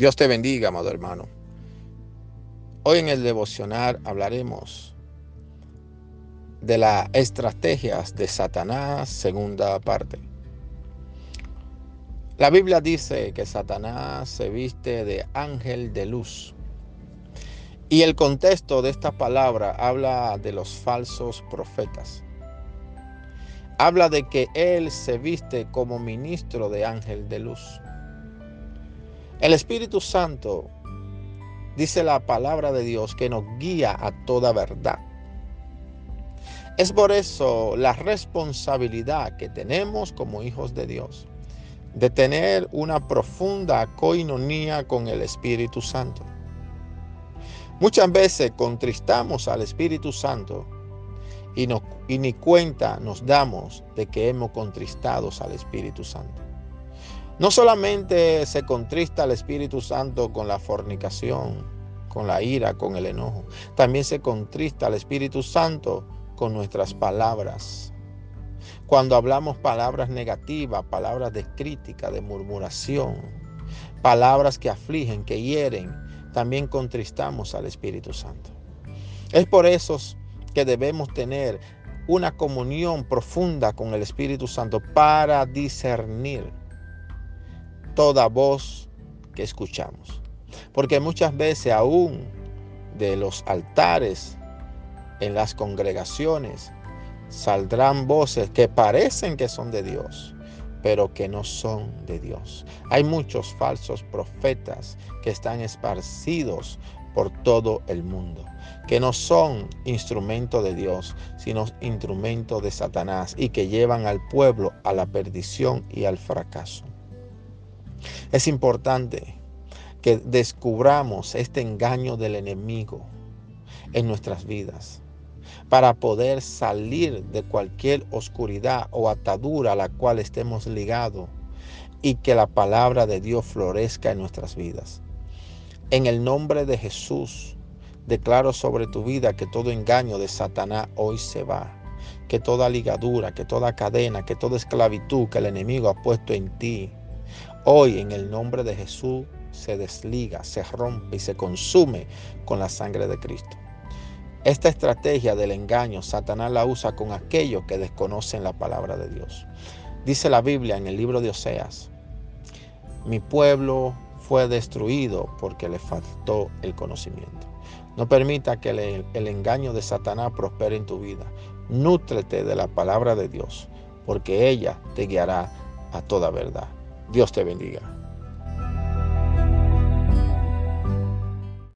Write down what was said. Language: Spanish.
Dios te bendiga, amado hermano. Hoy en el devocional hablaremos de las estrategias de Satanás, segunda parte. La Biblia dice que Satanás se viste de ángel de luz. Y el contexto de esta palabra habla de los falsos profetas. Habla de que él se viste como ministro de ángel de luz. El Espíritu Santo dice la palabra de Dios que nos guía a toda verdad. Es por eso la responsabilidad que tenemos como hijos de Dios de tener una profunda coinonía con el Espíritu Santo. Muchas veces contristamos al Espíritu Santo y, y ni cuenta nos damos de que hemos contristado al Espíritu Santo. No solamente se contrista al Espíritu Santo con la fornicación, con la ira, con el enojo, también se contrista al Espíritu Santo con nuestras palabras. Cuando hablamos palabras negativas, palabras de crítica, de murmuración, palabras que afligen, que hieren, también contristamos al Espíritu Santo. Es por eso que debemos tener una comunión profunda con el Espíritu Santo para discernir toda voz que escuchamos. Porque muchas veces aún de los altares, en las congregaciones, saldrán voces que parecen que son de Dios, pero que no son de Dios. Hay muchos falsos profetas que están esparcidos por todo el mundo, que no son instrumento de Dios, sino instrumento de Satanás y que llevan al pueblo a la perdición y al fracaso. Es importante que descubramos este engaño del enemigo en nuestras vidas para poder salir de cualquier oscuridad o atadura a la cual estemos ligados y que la palabra de Dios florezca en nuestras vidas. En el nombre de Jesús, declaro sobre tu vida que todo engaño de Satanás hoy se va, que toda ligadura, que toda cadena, que toda esclavitud que el enemigo ha puesto en ti, Hoy en el nombre de Jesús se desliga, se rompe y se consume con la sangre de Cristo. Esta estrategia del engaño Satanás la usa con aquellos que desconocen la palabra de Dios. Dice la Biblia en el libro de Oseas, mi pueblo fue destruido porque le faltó el conocimiento. No permita que el, el, engaño de Satanás prospere en tu vida. Nútrete de la palabra de Dios, porque ella te guiará a toda verdad. Dios te bendiga.